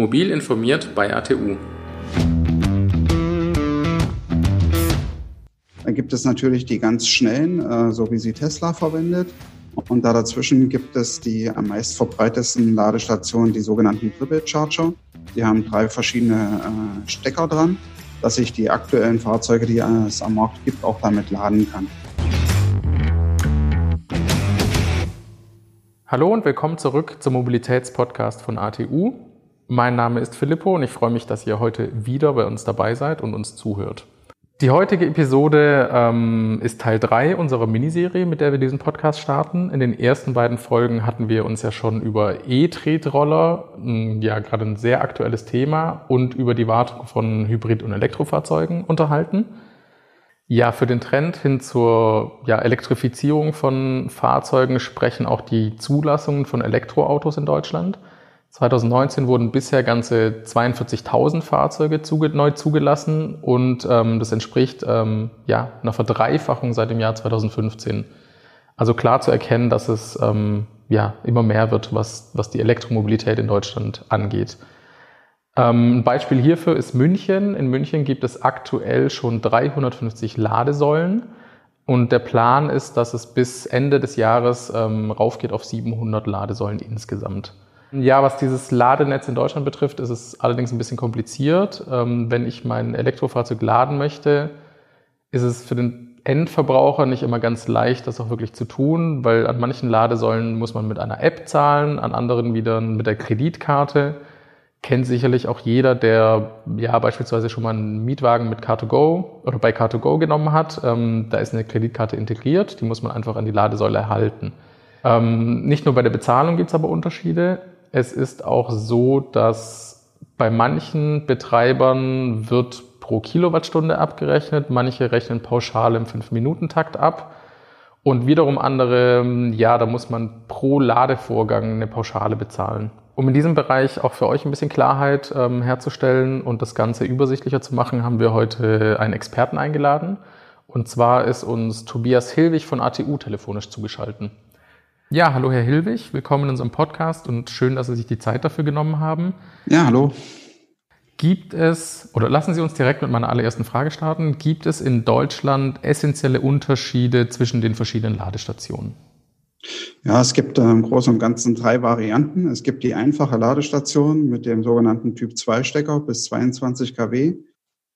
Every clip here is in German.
Mobil informiert bei ATU. Dann gibt es natürlich die ganz schnellen, äh, so wie sie Tesla verwendet. Und da dazwischen gibt es die am meist verbreitetsten Ladestationen, die sogenannten Triple Charger. Die haben drei verschiedene äh, Stecker dran, dass ich die aktuellen Fahrzeuge, die es am Markt gibt, auch damit laden kann. Hallo und willkommen zurück zum Mobilitätspodcast von ATU. Mein Name ist Filippo und ich freue mich, dass ihr heute wieder bei uns dabei seid und uns zuhört. Die heutige Episode ähm, ist Teil 3 unserer Miniserie, mit der wir diesen Podcast starten. In den ersten beiden Folgen hatten wir uns ja schon über E-Tretroller, ja gerade ein sehr aktuelles Thema, und über die Wartung von Hybrid- und Elektrofahrzeugen unterhalten. Ja, für den Trend hin zur ja, Elektrifizierung von Fahrzeugen sprechen auch die Zulassungen von Elektroautos in Deutschland. 2019 wurden bisher ganze 42.000 Fahrzeuge zuge neu zugelassen und ähm, das entspricht ähm, ja, einer Verdreifachung seit dem Jahr 2015. Also klar zu erkennen, dass es ähm, ja, immer mehr wird, was, was die Elektromobilität in Deutschland angeht. Ähm, ein Beispiel hierfür ist München. In München gibt es aktuell schon 350 Ladesäulen und der Plan ist, dass es bis Ende des Jahres ähm, raufgeht auf 700 Ladesäulen insgesamt. Ja, was dieses Ladenetz in Deutschland betrifft, ist es allerdings ein bisschen kompliziert. Ähm, wenn ich mein Elektrofahrzeug laden möchte, ist es für den Endverbraucher nicht immer ganz leicht, das auch wirklich zu tun, weil an manchen Ladesäulen muss man mit einer App zahlen, an anderen wieder mit der Kreditkarte kennt sicherlich auch jeder, der ja beispielsweise schon mal einen Mietwagen mit Car2Go oder bei Car2Go genommen hat. Ähm, da ist eine Kreditkarte integriert, die muss man einfach an die Ladesäule erhalten. Ähm, nicht nur bei der Bezahlung gibt es aber Unterschiede. Es ist auch so, dass bei manchen Betreibern wird pro Kilowattstunde abgerechnet, manche rechnen pauschal im 5-Minuten-Takt ab. Und wiederum andere, ja, da muss man pro Ladevorgang eine Pauschale bezahlen. Um in diesem Bereich auch für euch ein bisschen Klarheit ähm, herzustellen und das Ganze übersichtlicher zu machen, haben wir heute einen Experten eingeladen. Und zwar ist uns Tobias Hilwig von ATU telefonisch zugeschaltet. Ja, hallo Herr Hilwig, willkommen in unserem Podcast und schön, dass Sie sich die Zeit dafür genommen haben. Ja, hallo. Gibt es, oder lassen Sie uns direkt mit meiner allerersten Frage starten, gibt es in Deutschland essentielle Unterschiede zwischen den verschiedenen Ladestationen? Ja, es gibt äh, im Großen und Ganzen drei Varianten. Es gibt die einfache Ladestation mit dem sogenannten Typ-2-Stecker bis 22 kW.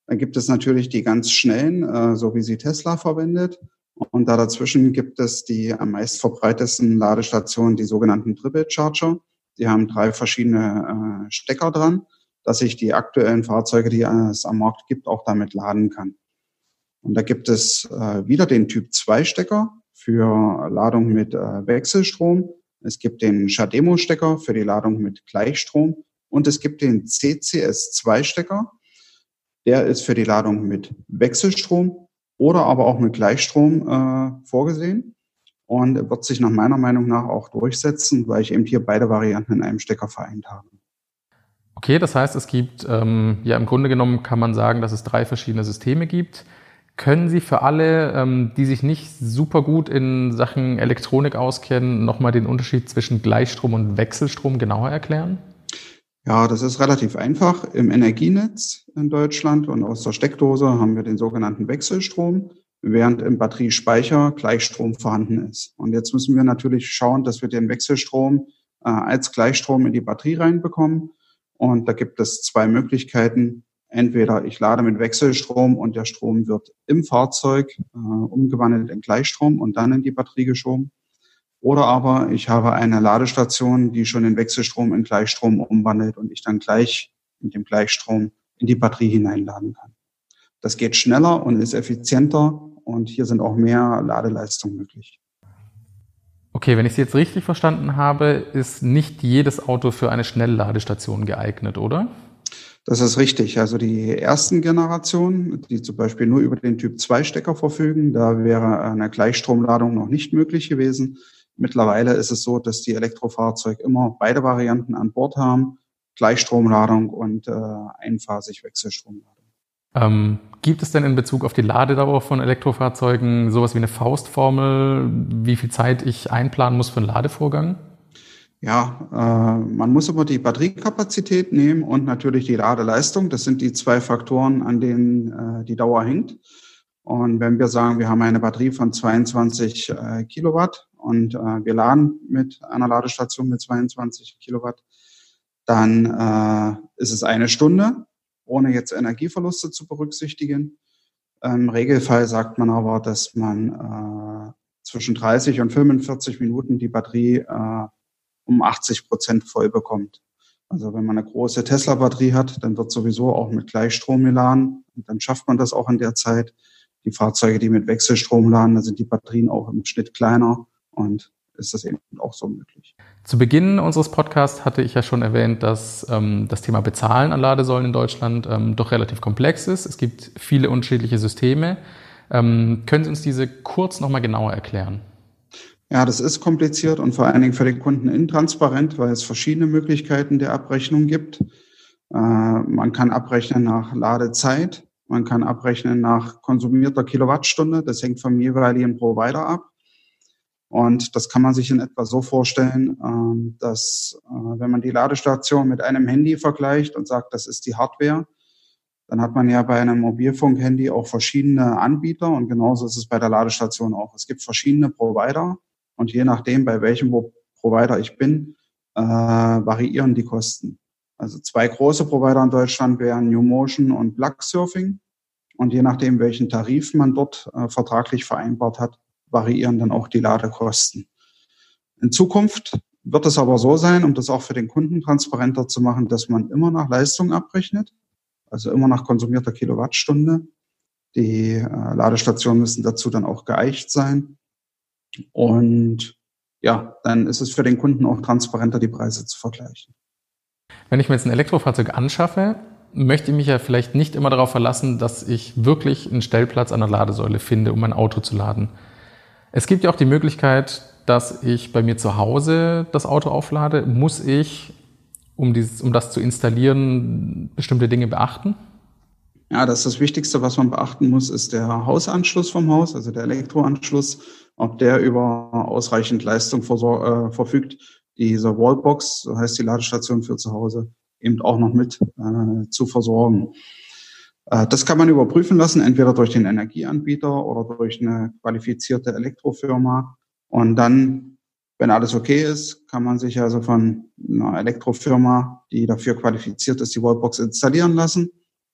Dann gibt es natürlich die ganz schnellen, äh, so wie sie Tesla verwendet. Und da dazwischen gibt es die am meist verbreitetsten Ladestationen, die sogenannten Triple Charger. Die haben drei verschiedene äh, Stecker dran, dass ich die aktuellen Fahrzeuge, die es am Markt gibt, auch damit laden kann. Und da gibt es äh, wieder den Typ 2 Stecker für Ladung mit äh, Wechselstrom. Es gibt den Shademo-Stecker für die Ladung mit Gleichstrom und es gibt den CCS2-Stecker. Der ist für die Ladung mit Wechselstrom oder aber auch mit Gleichstrom äh, vorgesehen und wird sich nach meiner Meinung nach auch durchsetzen, weil ich eben hier beide Varianten in einem Stecker vereint habe. Okay, das heißt, es gibt, ähm, ja, im Grunde genommen kann man sagen, dass es drei verschiedene Systeme gibt. Können Sie für alle, ähm, die sich nicht super gut in Sachen Elektronik auskennen, nochmal den Unterschied zwischen Gleichstrom und Wechselstrom genauer erklären? Ja, das ist relativ einfach. Im Energienetz in Deutschland und aus der Steckdose haben wir den sogenannten Wechselstrom, während im Batteriespeicher Gleichstrom vorhanden ist. Und jetzt müssen wir natürlich schauen, dass wir den Wechselstrom äh, als Gleichstrom in die Batterie reinbekommen. Und da gibt es zwei Möglichkeiten. Entweder ich lade mit Wechselstrom und der Strom wird im Fahrzeug äh, umgewandelt in Gleichstrom und dann in die Batterie geschoben. Oder aber ich habe eine Ladestation, die schon den Wechselstrom in Gleichstrom umwandelt und ich dann gleich mit dem Gleichstrom in die Batterie hineinladen kann. Das geht schneller und ist effizienter und hier sind auch mehr Ladeleistungen möglich. Okay, wenn ich Sie jetzt richtig verstanden habe, ist nicht jedes Auto für eine Schnellladestation geeignet, oder? Das ist richtig. Also die ersten Generationen, die zum Beispiel nur über den Typ-2-Stecker verfügen, da wäre eine Gleichstromladung noch nicht möglich gewesen. Mittlerweile ist es so, dass die Elektrofahrzeuge immer beide Varianten an Bord haben, Gleichstromladung und äh, einphasig Wechselstromladung. Ähm, gibt es denn in Bezug auf die Ladedauer von Elektrofahrzeugen sowas wie eine Faustformel, wie viel Zeit ich einplanen muss für einen Ladevorgang? Ja, äh, man muss aber die Batteriekapazität nehmen und natürlich die Ladeleistung. Das sind die zwei Faktoren, an denen äh, die Dauer hängt. Und wenn wir sagen, wir haben eine Batterie von 22 äh, Kilowatt und äh, wir laden mit einer Ladestation mit 22 Kilowatt, dann äh, ist es eine Stunde, ohne jetzt Energieverluste zu berücksichtigen. Im Regelfall sagt man aber, dass man äh, zwischen 30 und 45 Minuten die Batterie äh, um 80 Prozent voll bekommt. Also wenn man eine große Tesla-Batterie hat, dann wird sowieso auch mit Gleichstrom geladen und dann schafft man das auch in der Zeit. Die Fahrzeuge, die mit Wechselstrom laden, da sind die Batterien auch im Schnitt kleiner und ist das eben auch so möglich. Zu Beginn unseres Podcasts hatte ich ja schon erwähnt, dass ähm, das Thema Bezahlen an Ladesäulen in Deutschland ähm, doch relativ komplex ist. Es gibt viele unterschiedliche Systeme. Ähm, können Sie uns diese kurz nochmal genauer erklären? Ja, das ist kompliziert und vor allen Dingen für den Kunden intransparent, weil es verschiedene Möglichkeiten der Abrechnung gibt. Äh, man kann abrechnen nach Ladezeit, man kann abrechnen nach konsumierter Kilowattstunde. Das hängt vom jeweiligen Provider ab. Und das kann man sich in etwa so vorstellen, ähm, dass äh, wenn man die Ladestation mit einem Handy vergleicht und sagt, das ist die Hardware, dann hat man ja bei einem Mobilfunkhandy auch verschiedene Anbieter und genauso ist es bei der Ladestation auch. Es gibt verschiedene Provider und je nachdem, bei welchem Provider ich bin, äh, variieren die Kosten. Also zwei große Provider in Deutschland wären New Motion und Plug Surfing. Und je nachdem, welchen Tarif man dort äh, vertraglich vereinbart hat, variieren dann auch die Ladekosten. In Zukunft wird es aber so sein, um das auch für den Kunden transparenter zu machen, dass man immer nach Leistung abrechnet, also immer nach konsumierter Kilowattstunde. Die äh, Ladestationen müssen dazu dann auch geeicht sein. Und ja, dann ist es für den Kunden auch transparenter, die Preise zu vergleichen. Wenn ich mir jetzt ein Elektrofahrzeug anschaffe, möchte ich mich ja vielleicht nicht immer darauf verlassen, dass ich wirklich einen Stellplatz an der Ladesäule finde, um mein Auto zu laden. Es gibt ja auch die Möglichkeit, dass ich bei mir zu Hause das Auto auflade. Muss ich, um, dieses, um das zu installieren, bestimmte Dinge beachten? Ja, das ist das Wichtigste, was man beachten muss, ist der Hausanschluss vom Haus, also der Elektroanschluss, ob der über ausreichend Leistung äh, verfügt, diese Wallbox, so heißt die Ladestation für zu Hause, eben auch noch mit äh, zu versorgen. Äh, das kann man überprüfen lassen, entweder durch den Energieanbieter oder durch eine qualifizierte Elektrofirma. Und dann, wenn alles okay ist, kann man sich also von einer Elektrofirma, die dafür qualifiziert ist, die Wallbox installieren lassen.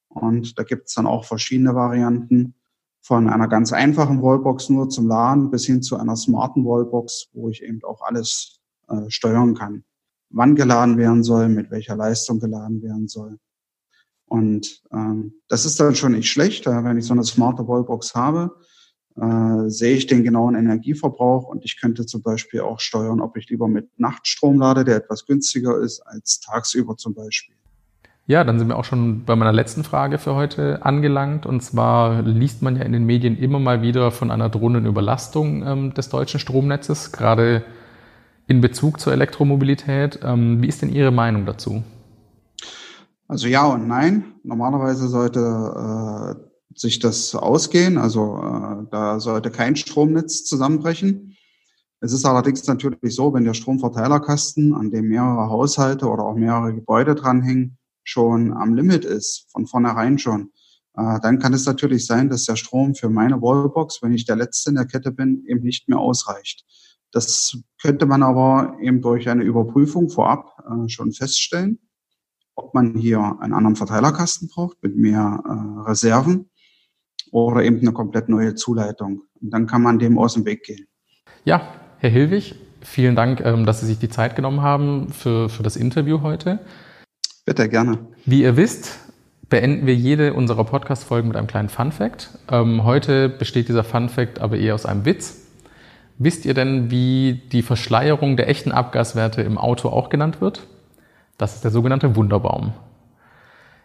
Und da gibt es dann auch verschiedene Varianten von einer ganz einfachen Wallbox nur zum Laden bis hin zu einer smarten Wallbox, wo ich eben auch alles äh, steuern kann. Wann geladen werden soll, mit welcher Leistung geladen werden soll. Und ähm, das ist dann schon nicht schlecht, wenn ich so eine smarte Wallbox habe, äh, sehe ich den genauen Energieverbrauch und ich könnte zum Beispiel auch steuern, ob ich lieber mit Nachtstrom lade, der etwas günstiger ist als tagsüber zum Beispiel. Ja, dann sind wir auch schon bei meiner letzten Frage für heute angelangt. Und zwar liest man ja in den Medien immer mal wieder von einer drohenden Überlastung ähm, des deutschen Stromnetzes, gerade in Bezug zur Elektromobilität. Ähm, wie ist denn Ihre Meinung dazu? Also ja und nein. Normalerweise sollte äh, sich das ausgehen. Also äh, da sollte kein Stromnetz zusammenbrechen. Es ist allerdings natürlich so, wenn der Stromverteilerkasten, an dem mehrere Haushalte oder auch mehrere Gebäude dranhängen, schon am Limit ist, von vornherein schon, äh, dann kann es natürlich sein, dass der Strom für meine Wallbox, wenn ich der Letzte in der Kette bin, eben nicht mehr ausreicht. Das könnte man aber eben durch eine Überprüfung vorab äh, schon feststellen, ob man hier einen anderen Verteilerkasten braucht mit mehr äh, Reserven oder eben eine komplett neue Zuleitung. Und dann kann man dem aus dem Weg gehen. Ja, Herr Hilwig, vielen Dank, ähm, dass Sie sich die Zeit genommen haben für, für das Interview heute. Bitte, gerne. Wie ihr wisst, beenden wir jede unserer Podcast-Folgen mit einem kleinen Fun-Fact. Ähm, heute besteht dieser Fun-Fact aber eher aus einem Witz. Wisst ihr denn, wie die Verschleierung der echten Abgaswerte im Auto auch genannt wird? Das ist der sogenannte Wunderbaum.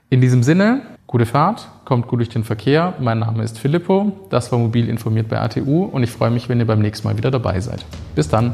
In diesem Sinne, gute Fahrt, kommt gut durch den Verkehr. Mein Name ist Filippo, das war Mobil informiert bei ATU und ich freue mich, wenn ihr beim nächsten Mal wieder dabei seid. Bis dann.